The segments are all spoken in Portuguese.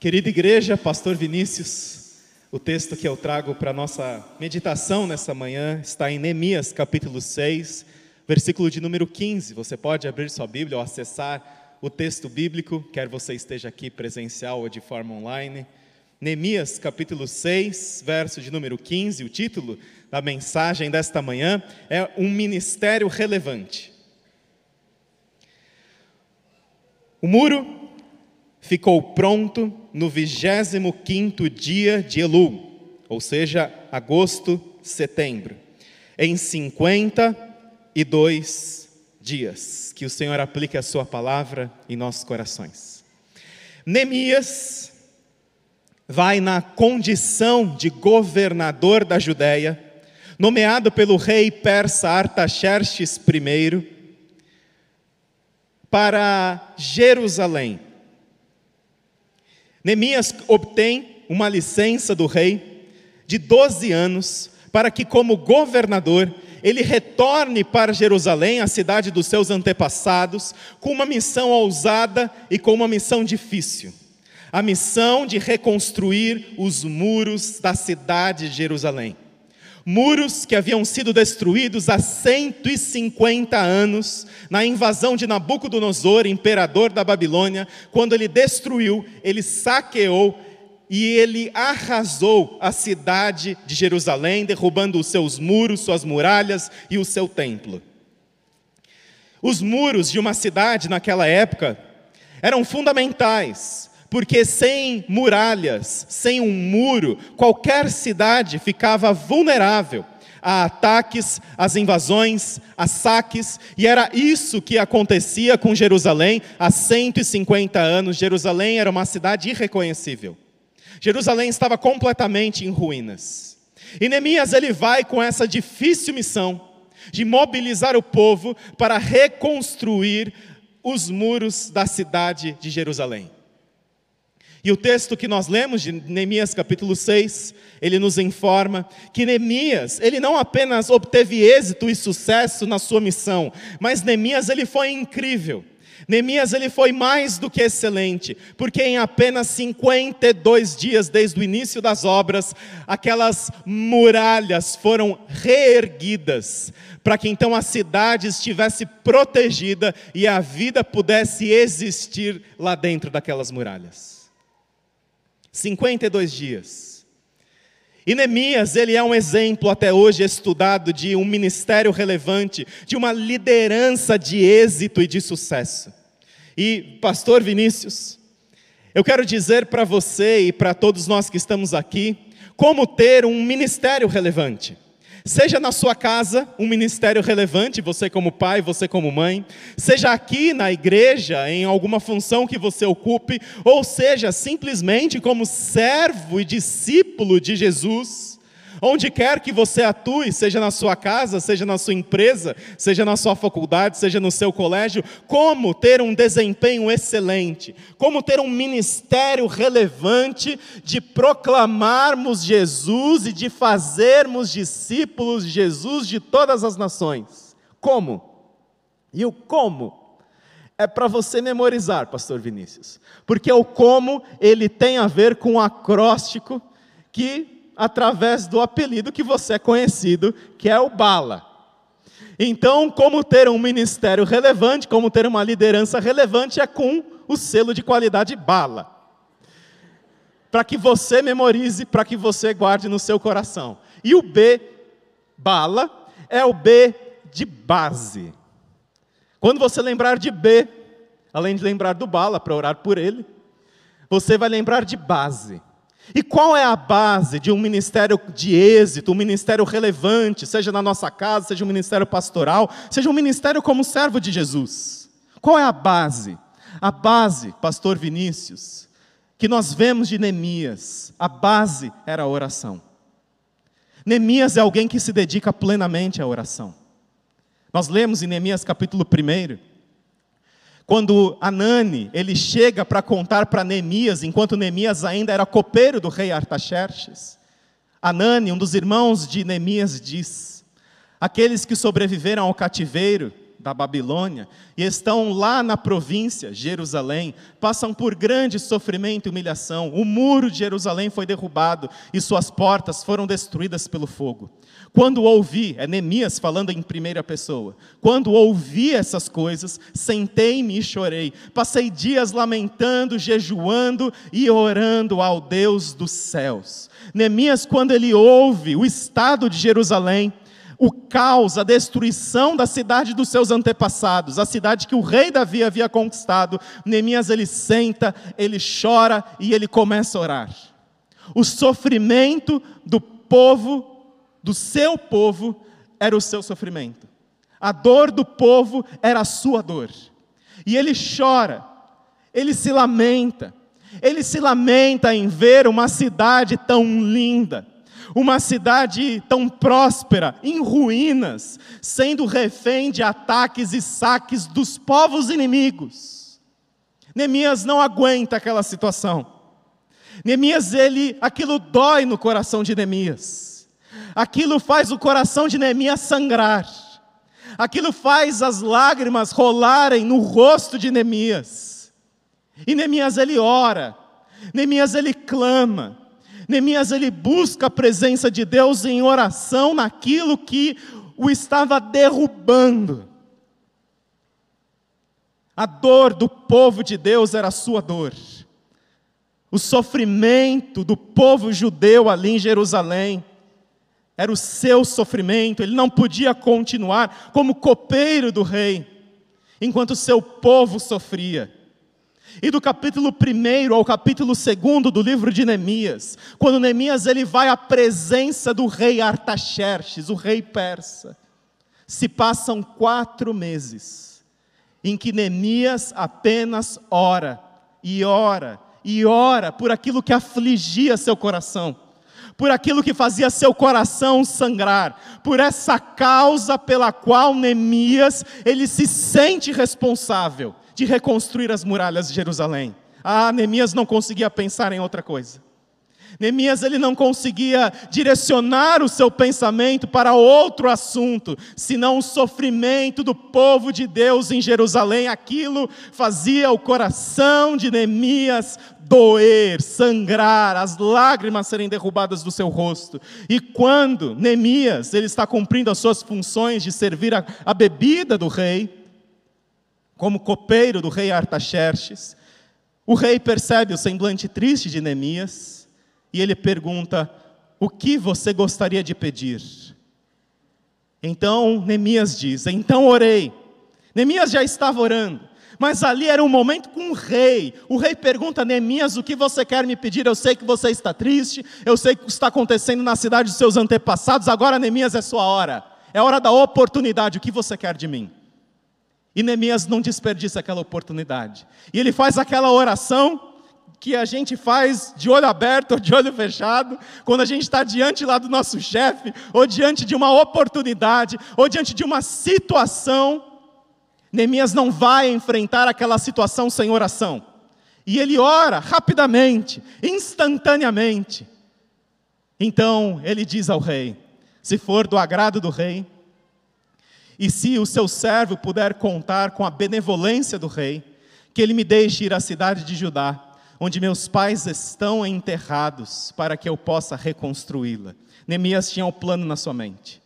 Querida igreja, Pastor Vinícius, o texto que eu trago para nossa meditação nessa manhã está em Neemias, capítulo 6, versículo de número 15. Você pode abrir sua Bíblia ou acessar o texto bíblico, quer você esteja aqui presencial ou de forma online. Neemias, capítulo 6, verso de número 15, o título da mensagem desta manhã é Um Ministério Relevante. O muro ficou pronto no 25º dia de Elul, ou seja, agosto, setembro, em 52 dias. Que o Senhor aplique a sua palavra em nossos corações. Neemias vai na condição de governador da Judéia, nomeado pelo rei persa Artaxerxes I, para Jerusalém. Neemias obtém uma licença do rei de 12 anos para que, como governador, ele retorne para Jerusalém, a cidade dos seus antepassados, com uma missão ousada e com uma missão difícil a missão de reconstruir os muros da cidade de Jerusalém. Muros que haviam sido destruídos há 150 anos na invasão de Nabucodonosor, imperador da Babilônia, quando ele destruiu, ele saqueou e ele arrasou a cidade de Jerusalém, derrubando os seus muros, suas muralhas e o seu templo. Os muros de uma cidade naquela época eram fundamentais porque sem muralhas, sem um muro, qualquer cidade ficava vulnerável a ataques, às invasões, a saques, e era isso que acontecia com Jerusalém há 150 anos. Jerusalém era uma cidade irreconhecível. Jerusalém estava completamente em ruínas. E Neemias ele vai com essa difícil missão de mobilizar o povo para reconstruir os muros da cidade de Jerusalém. E o texto que nós lemos de Neemias capítulo 6, ele nos informa que Neemias, ele não apenas obteve êxito e sucesso na sua missão, mas Neemias ele foi incrível. Neemias ele foi mais do que excelente, porque em apenas 52 dias desde o início das obras, aquelas muralhas foram reerguidas, para que então a cidade estivesse protegida e a vida pudesse existir lá dentro daquelas muralhas. 52 dias. E Neemias, ele é um exemplo até hoje estudado de um ministério relevante, de uma liderança de êxito e de sucesso. E, pastor Vinícius, eu quero dizer para você e para todos nós que estamos aqui, como ter um ministério relevante. Seja na sua casa um ministério relevante, você como pai, você como mãe, seja aqui na igreja, em alguma função que você ocupe, ou seja simplesmente como servo e discípulo de Jesus Onde quer que você atue, seja na sua casa, seja na sua empresa, seja na sua faculdade, seja no seu colégio, como ter um desempenho excelente, como ter um ministério relevante de proclamarmos Jesus e de fazermos discípulos de Jesus de todas as nações. Como? E o como? é para você memorizar, pastor Vinícius. Porque o como ele tem a ver com o acróstico que através do apelido que você é conhecido, que é o Bala. Então, como ter um ministério relevante, como ter uma liderança relevante, é com o selo de qualidade Bala. Para que você memorize, para que você guarde no seu coração. E o B, Bala, é o B de base. Quando você lembrar de B, além de lembrar do Bala para orar por ele, você vai lembrar de base. E qual é a base de um ministério de êxito, um ministério relevante, seja na nossa casa, seja um ministério pastoral, seja um ministério como servo de Jesus? Qual é a base? A base, pastor Vinícius, que nós vemos de Neemias, a base era a oração. Neemias é alguém que se dedica plenamente à oração. Nós lemos em Neemias capítulo 1, quando Anani, ele chega para contar para Neemias, enquanto Neemias ainda era copeiro do rei Artaxerxes, Anani, um dos irmãos de Neemias, diz: Aqueles que sobreviveram ao cativeiro da Babilônia e estão lá na província, Jerusalém, passam por grande sofrimento e humilhação. O muro de Jerusalém foi derrubado e suas portas foram destruídas pelo fogo. Quando ouvi, é Neemias falando em primeira pessoa, quando ouvi essas coisas, sentei-me e chorei. Passei dias lamentando, jejuando e orando ao Deus dos céus. Neemias, quando ele ouve o estado de Jerusalém, o caos, a destruição da cidade dos seus antepassados, a cidade que o rei Davi havia conquistado, Neemias ele senta, ele chora e ele começa a orar. O sofrimento do povo do seu povo era o seu sofrimento. A dor do povo era a sua dor. E ele chora, ele se lamenta, ele se lamenta em ver uma cidade tão linda, uma cidade tão próspera, em ruínas, sendo refém de ataques e saques dos povos inimigos. Neemias não aguenta aquela situação. Neemias, ele, aquilo dói no coração de Neemias aquilo faz o coração de Neemias sangrar, aquilo faz as lágrimas rolarem no rosto de Neemias. E Neemias ele ora, Neemias ele clama, Neemias ele busca a presença de Deus em oração naquilo que o estava derrubando. A dor do povo de Deus era a sua dor. O sofrimento do povo judeu ali em Jerusalém era o seu sofrimento, ele não podia continuar como copeiro do rei, enquanto seu povo sofria. E do capítulo 1 ao capítulo 2 do livro de Neemias, quando Neemias ele vai à presença do rei Artaxerxes, o rei persa, se passam quatro meses, em que Neemias apenas ora, e ora, e ora por aquilo que afligia seu coração por aquilo que fazia seu coração sangrar, por essa causa pela qual Neemias ele se sente responsável de reconstruir as muralhas de Jerusalém. Ah, Neemias não conseguia pensar em outra coisa. Neemias ele não conseguia direcionar o seu pensamento para outro assunto, senão o sofrimento do povo de Deus em Jerusalém. Aquilo fazia o coração de Neemias doer, sangrar, as lágrimas serem derrubadas do seu rosto. E quando Neemias ele está cumprindo as suas funções de servir a, a bebida do rei, como copeiro do rei Artaxerxes, o rei percebe o semblante triste de Neemias e ele pergunta: O que você gostaria de pedir? Então Neemias diz: Então orei. Neemias já estava orando. Mas ali era um momento com o rei. O rei pergunta a Neemias: O que você quer me pedir? Eu sei que você está triste, eu sei que está acontecendo na cidade dos seus antepassados, agora, Neemias, é sua hora. É hora da oportunidade. O que você quer de mim? E Neemias não desperdiça aquela oportunidade. E ele faz aquela oração que a gente faz de olho aberto ou de olho fechado, quando a gente está diante lá do nosso chefe, ou diante de uma oportunidade, ou diante de uma situação Neemias não vai enfrentar aquela situação sem oração. E ele ora rapidamente, instantaneamente. Então ele diz ao rei: se for do agrado do rei, e se o seu servo puder contar com a benevolência do rei, que ele me deixe ir à cidade de Judá, onde meus pais estão enterrados, para que eu possa reconstruí-la. Neemias tinha o um plano na sua mente.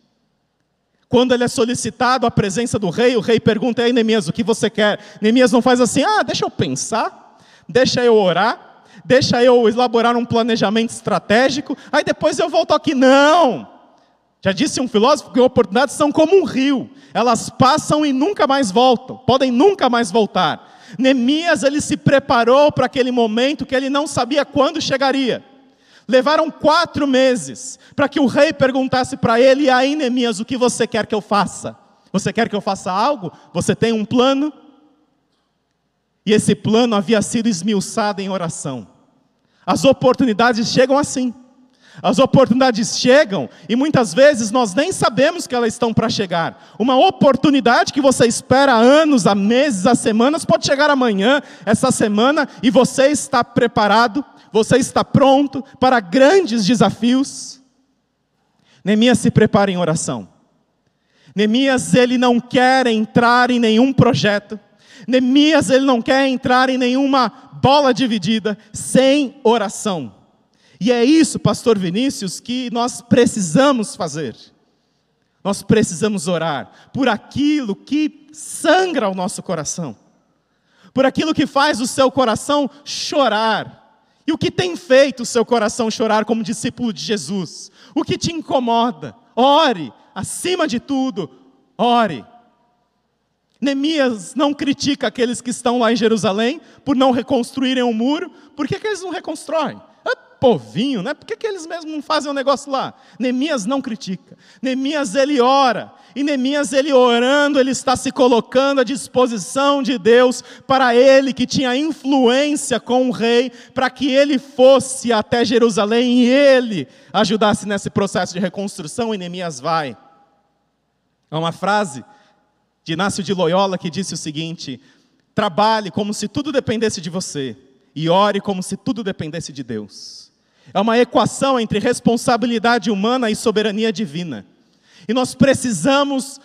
Quando ele é solicitado à presença do rei, o rei pergunta: Ei, Neemias, o que você quer? Neemias não faz assim: Ah, deixa eu pensar, deixa eu orar, deixa eu elaborar um planejamento estratégico, aí depois eu volto aqui. Não! Já disse um filósofo que oportunidades são como um rio, elas passam e nunca mais voltam, podem nunca mais voltar. Neemias ele se preparou para aquele momento que ele não sabia quando chegaria. Levaram quatro meses para que o rei perguntasse para ele: e aí, Neemias, o que você quer que eu faça? Você quer que eu faça algo? Você tem um plano? E esse plano havia sido esmiuçado em oração. As oportunidades chegam assim. As oportunidades chegam e muitas vezes nós nem sabemos que elas estão para chegar. Uma oportunidade que você espera há anos, há meses, há semanas, pode chegar amanhã, essa semana, e você está preparado você está pronto para grandes desafios? Neemias se prepara em oração. Neemias ele não quer entrar em nenhum projeto. Neemias ele não quer entrar em nenhuma bola dividida sem oração. E é isso, pastor Vinícius, que nós precisamos fazer. Nós precisamos orar por aquilo que sangra o nosso coração. Por aquilo que faz o seu coração chorar. E o que tem feito o seu coração chorar como discípulo de Jesus? O que te incomoda? Ore, acima de tudo, ore. Neemias não critica aqueles que estão lá em Jerusalém por não reconstruírem o um muro. Por que, que eles não reconstroem? É povinho, né? Por que, que eles mesmos não fazem um negócio lá? Neemias não critica. Neemias ele ora. E Neemias ele orando, ele está se colocando à disposição de Deus para ele que tinha influência com o rei, para que ele fosse até Jerusalém e ele ajudasse nesse processo de reconstrução. E Neemias vai. Há uma frase de Inácio de Loyola que disse o seguinte: trabalhe como se tudo dependesse de você e ore como se tudo dependesse de Deus. É uma equação entre responsabilidade humana e soberania divina. E nós precisamos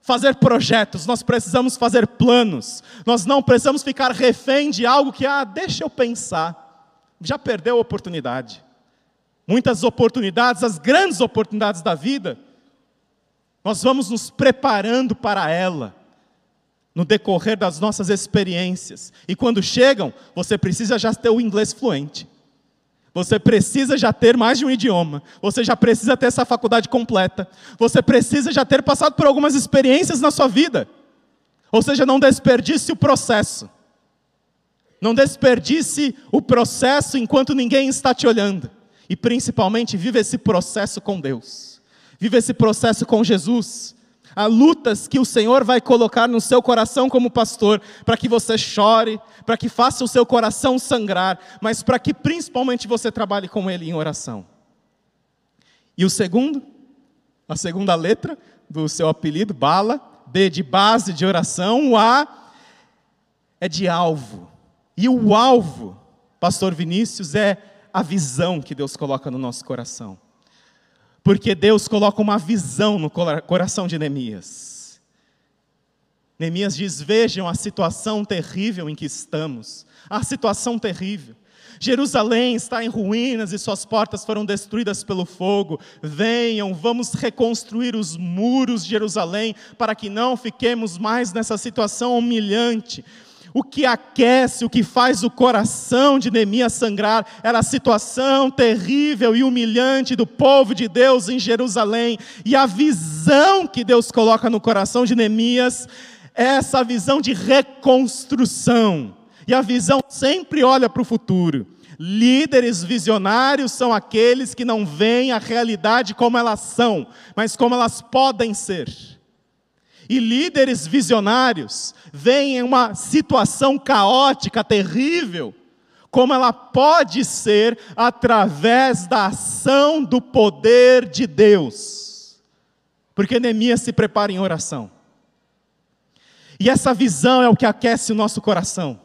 fazer projetos, nós precisamos fazer planos, nós não precisamos ficar refém de algo que, ah, deixa eu pensar, já perdeu a oportunidade. Muitas oportunidades, as grandes oportunidades da vida, nós vamos nos preparando para ela no decorrer das nossas experiências. E quando chegam, você precisa já ter o inglês fluente. Você precisa já ter mais de um idioma. Você já precisa ter essa faculdade completa. Você precisa já ter passado por algumas experiências na sua vida. Ou seja, não desperdice o processo. Não desperdice o processo enquanto ninguém está te olhando. E principalmente, viva esse processo com Deus. Viva esse processo com Jesus. Há lutas que o Senhor vai colocar no seu coração como pastor, para que você chore, para que faça o seu coração sangrar, mas para que principalmente você trabalhe com Ele em oração. E o segundo, a segunda letra do seu apelido, Bala, B de base de oração, o A é de alvo. E o alvo, Pastor Vinícius, é a visão que Deus coloca no nosso coração. Porque Deus coloca uma visão no coração de Neemias. Neemias diz: Vejam a situação terrível em que estamos. A situação terrível. Jerusalém está em ruínas e suas portas foram destruídas pelo fogo. Venham, vamos reconstruir os muros de Jerusalém para que não fiquemos mais nessa situação humilhante. O que aquece, o que faz o coração de Neemias sangrar, era a situação terrível e humilhante do povo de Deus em Jerusalém. E a visão que Deus coloca no coração de Neemias é essa visão de reconstrução. E a visão sempre olha para o futuro. Líderes visionários são aqueles que não veem a realidade como elas são, mas como elas podem ser. E líderes visionários veem uma situação caótica, terrível, como ela pode ser através da ação do poder de Deus. Porque Neemias se prepara em oração. E essa visão é o que aquece o nosso coração.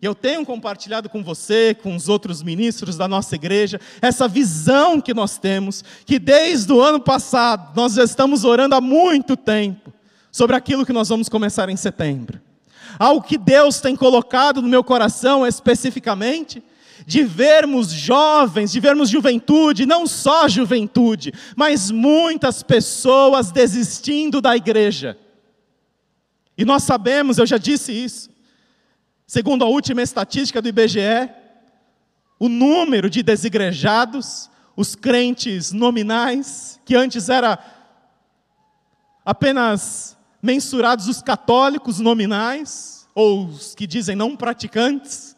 E eu tenho compartilhado com você, com os outros ministros da nossa igreja, essa visão que nós temos, que desde o ano passado nós já estamos orando há muito tempo sobre aquilo que nós vamos começar em setembro. Algo que Deus tem colocado no meu coração especificamente, de vermos jovens, de vermos juventude, não só juventude, mas muitas pessoas desistindo da igreja. E nós sabemos, eu já disse isso, segundo a última estatística do IBGE, o número de desigrejados, os crentes nominais, que antes era apenas mensurados os católicos nominais, ou os que dizem não praticantes.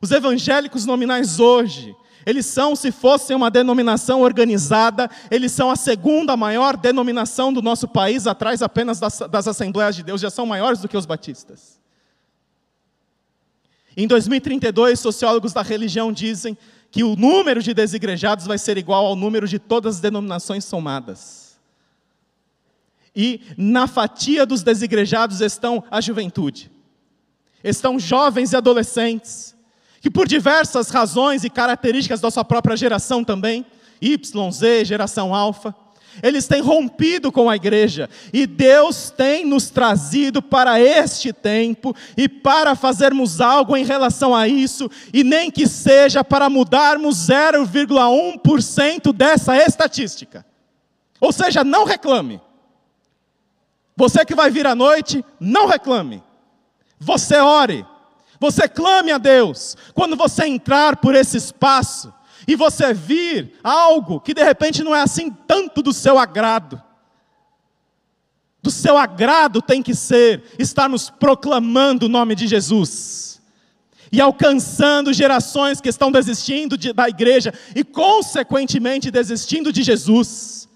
Os evangélicos nominais hoje, eles são, se fossem uma denominação organizada, eles são a segunda maior denominação do nosso país, atrás apenas das, das Assembleias de Deus, já são maiores do que os batistas. Em 2032, sociólogos da religião dizem que o número de desigrejados vai ser igual ao número de todas as denominações somadas. E na fatia dos desigrejados estão a juventude. Estão jovens e adolescentes, que por diversas razões e características da sua própria geração também, Y, Z, geração alfa, eles têm rompido com a igreja, e Deus tem nos trazido para este tempo e para fazermos algo em relação a isso, e nem que seja para mudarmos 0,1% dessa estatística. Ou seja, não reclame. Você que vai vir à noite, não reclame. Você ore. Você clame a Deus. Quando você entrar por esse espaço, e você vir algo que de repente não é assim tanto do seu agrado. Do seu agrado tem que ser estarmos proclamando o nome de Jesus e alcançando gerações que estão desistindo de, da igreja e, consequentemente, desistindo de Jesus.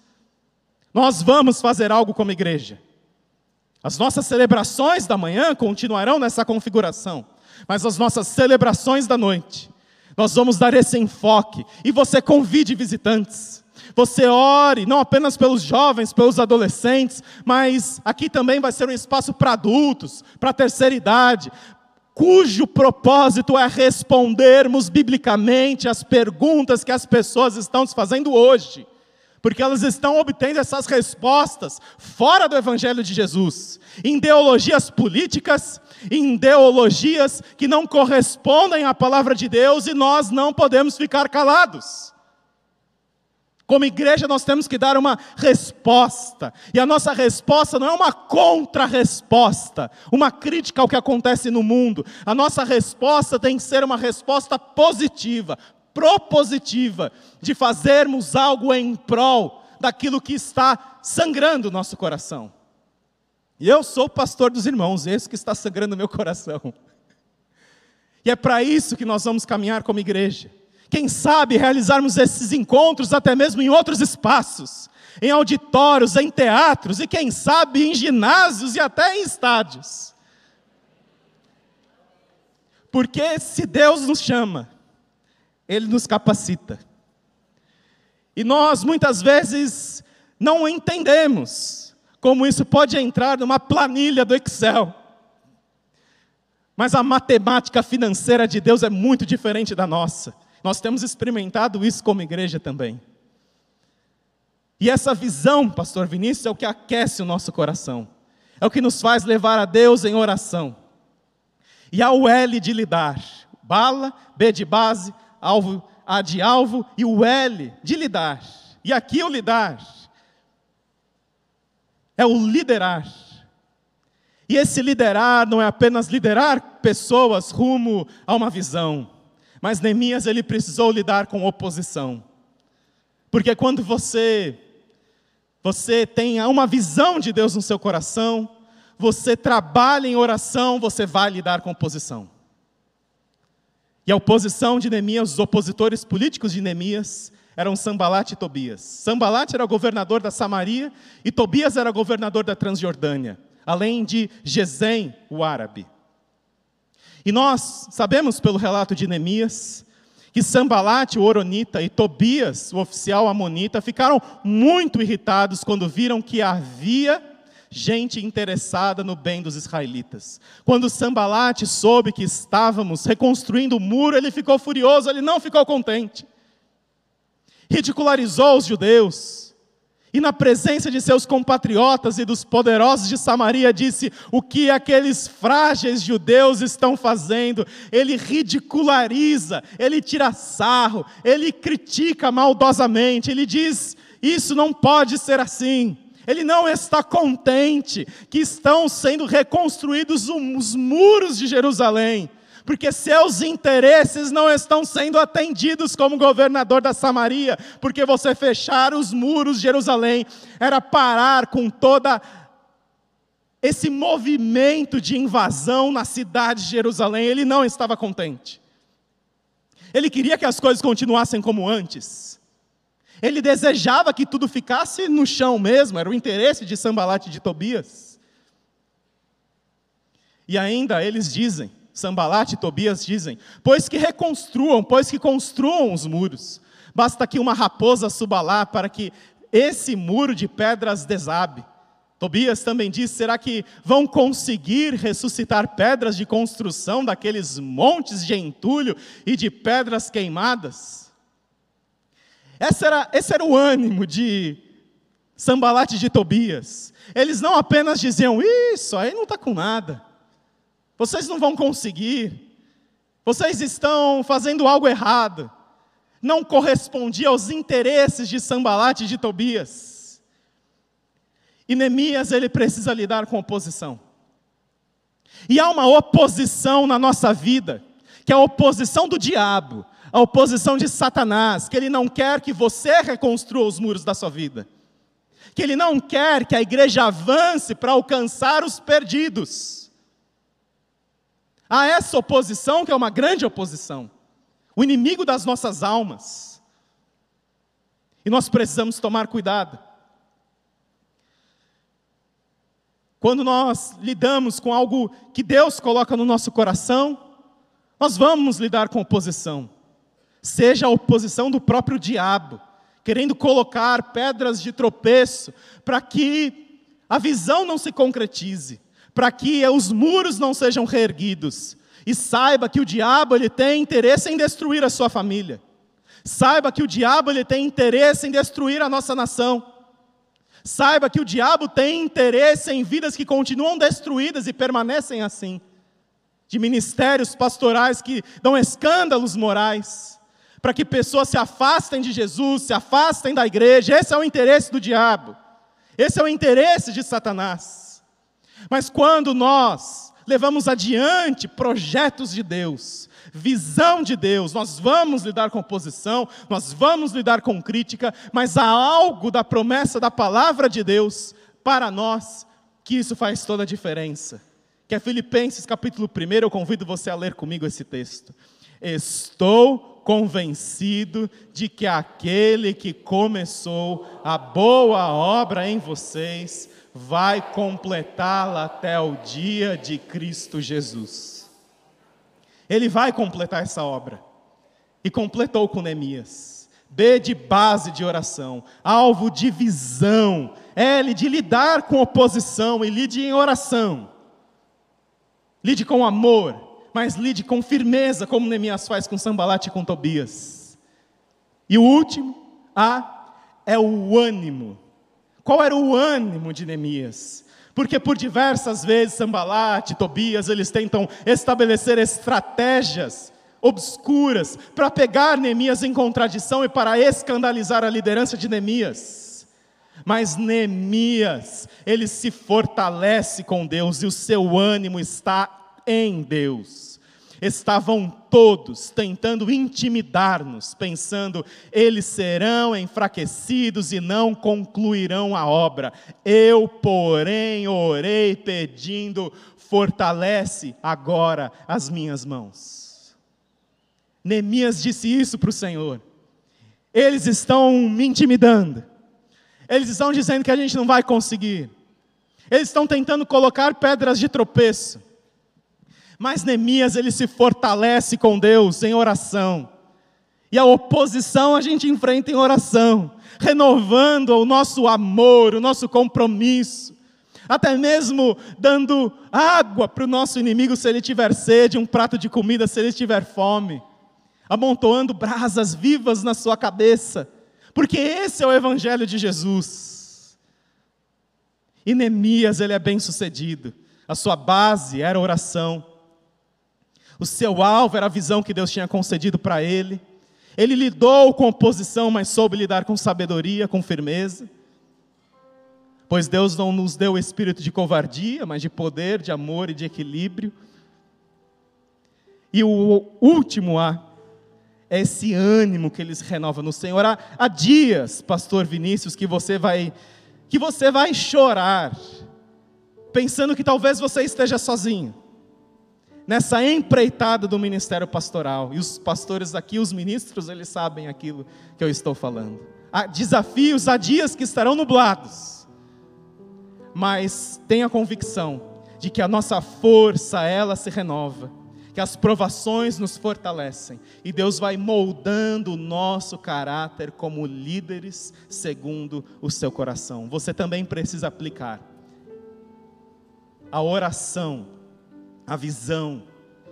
Nós vamos fazer algo como igreja. As nossas celebrações da manhã continuarão nessa configuração, mas as nossas celebrações da noite nós vamos dar esse enfoque e você convide visitantes. Você ore não apenas pelos jovens, pelos adolescentes, mas aqui também vai ser um espaço para adultos, para terceira idade, cujo propósito é respondermos biblicamente as perguntas que as pessoas estão se fazendo hoje porque elas estão obtendo essas respostas fora do Evangelho de Jesus, em ideologias políticas, em ideologias que não correspondem à palavra de Deus e nós não podemos ficar calados. Como igreja, nós temos que dar uma resposta, e a nossa resposta não é uma contra-resposta, uma crítica ao que acontece no mundo. A nossa resposta tem que ser uma resposta positiva, propositiva de fazermos algo em prol daquilo que está sangrando o nosso coração. E eu sou o pastor dos irmãos, esse que está sangrando o meu coração. E é para isso que nós vamos caminhar como igreja. Quem sabe realizarmos esses encontros até mesmo em outros espaços, em auditórios, em teatros e quem sabe em ginásios e até em estádios. Porque se Deus nos chama, ele nos capacita. E nós muitas vezes não entendemos como isso pode entrar numa planilha do Excel. Mas a matemática financeira de Deus é muito diferente da nossa. Nós temos experimentado isso como igreja também. E essa visão, pastor Vinícius, é o que aquece o nosso coração. É o que nos faz levar a Deus em oração. E ao L de lidar. Bala, B de base, alvo, A de alvo e o L de lidar. E aqui o lidar é o liderar. E esse liderar não é apenas liderar pessoas rumo a uma visão, mas Neemias ele precisou lidar com oposição. Porque quando você você tem uma visão de Deus no seu coração, você trabalha em oração, você vai lidar com oposição. E a oposição de Neemias, os opositores políticos de Neemias, eram Sambalat e Tobias. Sambalat era governador da Samaria e Tobias era governador da Transjordânia, além de Gesem, o árabe. E nós sabemos pelo relato de Neemias que Sambalat, o Oronita, e Tobias, o oficial amonita, ficaram muito irritados quando viram que havia gente interessada no bem dos israelitas. Quando Sambalate soube que estávamos reconstruindo o muro, ele ficou furioso, ele não ficou contente. Ridicularizou os judeus. E na presença de seus compatriotas e dos poderosos de Samaria, disse: O que aqueles frágeis judeus estão fazendo? Ele ridiculariza, ele tira sarro, ele critica maldosamente, ele diz: Isso não pode ser assim. Ele não está contente que estão sendo reconstruídos os muros de Jerusalém, porque seus interesses não estão sendo atendidos como governador da Samaria, porque você fechar os muros de Jerusalém era parar com toda esse movimento de invasão na cidade de Jerusalém. Ele não estava contente. Ele queria que as coisas continuassem como antes. Ele desejava que tudo ficasse no chão mesmo, era o interesse de Sambalat e de Tobias. E ainda eles dizem, Sambalat e Tobias dizem, pois que reconstruam, pois que construam os muros. Basta que uma raposa suba lá para que esse muro de pedras desabe. Tobias também diz: será que vão conseguir ressuscitar pedras de construção daqueles montes de entulho e de pedras queimadas? Esse era, esse era o ânimo de Sambalate de Tobias, eles não apenas diziam, isso aí não está com nada, vocês não vão conseguir, vocês estão fazendo algo errado, não correspondia aos interesses de Sambalate de Tobias. E Neemias, ele precisa lidar com oposição. E há uma oposição na nossa vida, que é a oposição do diabo, a oposição de Satanás, que ele não quer que você reconstrua os muros da sua vida que ele não quer que a igreja avance para alcançar os perdidos. Há essa oposição, que é uma grande oposição, o inimigo das nossas almas. E nós precisamos tomar cuidado. Quando nós lidamos com algo que Deus coloca no nosso coração, nós vamos lidar com oposição, seja a oposição do próprio diabo querendo colocar pedras de tropeço para que a visão não se concretize, para que os muros não sejam reerguidos. E saiba que o diabo ele tem interesse em destruir a sua família. Saiba que o diabo ele tem interesse em destruir a nossa nação. Saiba que o diabo tem interesse em vidas que continuam destruídas e permanecem assim. De ministérios pastorais que dão escândalos morais para que pessoas se afastem de Jesus, se afastem da igreja. Esse é o interesse do diabo. Esse é o interesse de Satanás. Mas quando nós levamos adiante projetos de Deus, visão de Deus, nós vamos lidar com oposição, nós vamos lidar com crítica, mas há algo da promessa da palavra de Deus para nós que isso faz toda a diferença. Que é Filipenses capítulo 1, eu convido você a ler comigo esse texto. Estou convencido de que aquele que começou a boa obra em vocês vai completá-la até o dia de Cristo Jesus. Ele vai completar essa obra. E completou com Neemias. B de base de oração, alvo de visão, L de lidar com oposição e lide em oração. Lide com amor, mas lide com firmeza, como Neemias faz com Sambalate e com Tobias. E o último, A, é o ânimo. Qual era o ânimo de Neemias? Porque por diversas vezes Sambalate, Tobias, eles tentam estabelecer estratégias obscuras para pegar Neemias em contradição e para escandalizar a liderança de Neemias. Mas Neemias, ele se fortalece com Deus e o seu ânimo está em Deus. Estavam todos tentando intimidar-nos, pensando, eles serão enfraquecidos e não concluirão a obra. Eu, porém, orei pedindo, fortalece agora as minhas mãos. Neemias disse isso para o Senhor. Eles estão me intimidando. Eles estão dizendo que a gente não vai conseguir. Eles estão tentando colocar pedras de tropeço. Mas Neemias ele se fortalece com Deus em oração. E a oposição a gente enfrenta em oração, renovando o nosso amor, o nosso compromisso, até mesmo dando água para o nosso inimigo se ele tiver sede, um prato de comida se ele tiver fome, amontoando brasas vivas na sua cabeça, porque esse é o evangelho de Jesus. E Neemias ele é bem sucedido, a sua base era oração. O seu alvo era a visão que Deus tinha concedido para ele. Ele lidou com oposição, mas soube lidar com sabedoria, com firmeza. Pois Deus não nos deu o espírito de covardia, mas de poder, de amor e de equilíbrio. E o último A é esse ânimo que eles renovam no Senhor. Há, há dias, pastor Vinícius, que você vai que você vai chorar, pensando que talvez você esteja sozinho nessa empreitada do ministério pastoral. E os pastores aqui, os ministros, eles sabem aquilo que eu estou falando. Há desafios, há dias que estarão nublados. Mas tenha convicção de que a nossa força, ela se renova, que as provações nos fortalecem e Deus vai moldando o nosso caráter como líderes segundo o seu coração. Você também precisa aplicar a oração a visão,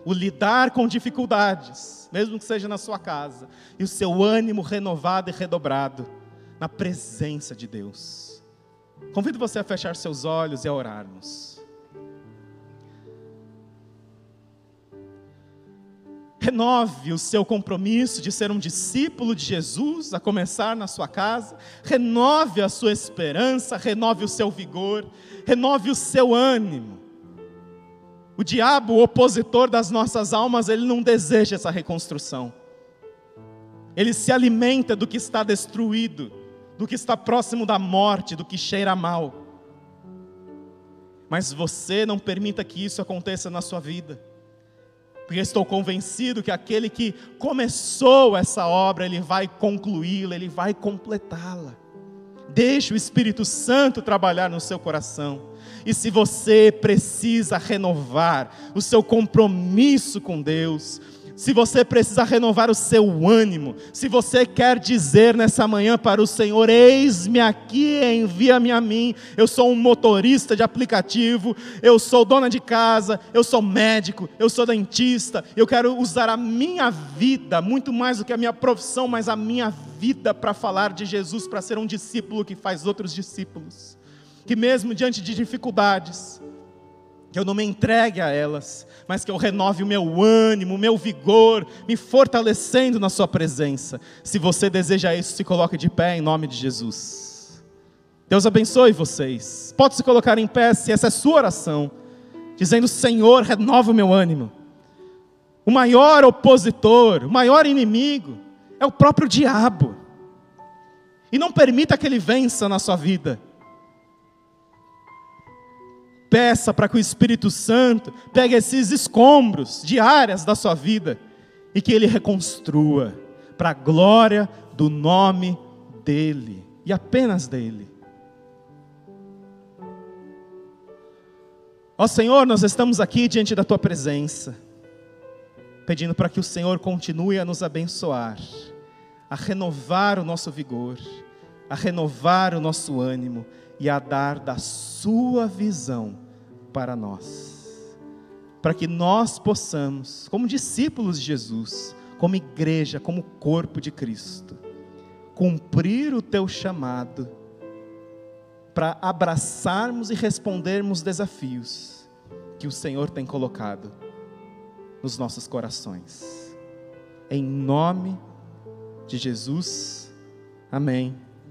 o lidar com dificuldades, mesmo que seja na sua casa, e o seu ânimo renovado e redobrado na presença de Deus. Convido você a fechar seus olhos e a orarmos. Renove o seu compromisso de ser um discípulo de Jesus, a começar na sua casa. Renove a sua esperança, renove o seu vigor, renove o seu ânimo. O diabo, o opositor das nossas almas, ele não deseja essa reconstrução. Ele se alimenta do que está destruído, do que está próximo da morte, do que cheira mal. Mas você não permita que isso aconteça na sua vida. Porque estou convencido que aquele que começou essa obra, ele vai concluí-la, ele vai completá-la. Deixe o Espírito Santo trabalhar no seu coração. E se você precisa renovar o seu compromisso com Deus, se você precisa renovar o seu ânimo, se você quer dizer nessa manhã para o Senhor: Eis-me aqui, envia-me a mim. Eu sou um motorista de aplicativo, eu sou dona de casa, eu sou médico, eu sou dentista, eu quero usar a minha vida, muito mais do que a minha profissão, mas a minha vida para falar de Jesus, para ser um discípulo que faz outros discípulos. Que mesmo diante de dificuldades, que eu não me entregue a elas, mas que eu renove o meu ânimo, o meu vigor, me fortalecendo na Sua presença. Se você deseja isso, se coloque de pé em nome de Jesus. Deus abençoe vocês. Pode se colocar em pé se essa é sua oração, dizendo: Senhor, renova o meu ânimo. O maior opositor, o maior inimigo é o próprio diabo. E não permita que ele vença na sua vida. Peça para que o Espírito Santo pegue esses escombros de áreas da sua vida e que ele reconstrua para a glória do nome dele e apenas dele. Ó Senhor, nós estamos aqui diante da tua presença, pedindo para que o Senhor continue a nos abençoar, a renovar o nosso vigor, a renovar o nosso ânimo e a dar da sua visão para nós. Para que nós possamos, como discípulos de Jesus, como igreja, como corpo de Cristo, cumprir o teu chamado para abraçarmos e respondermos desafios que o Senhor tem colocado nos nossos corações. Em nome de Jesus, amém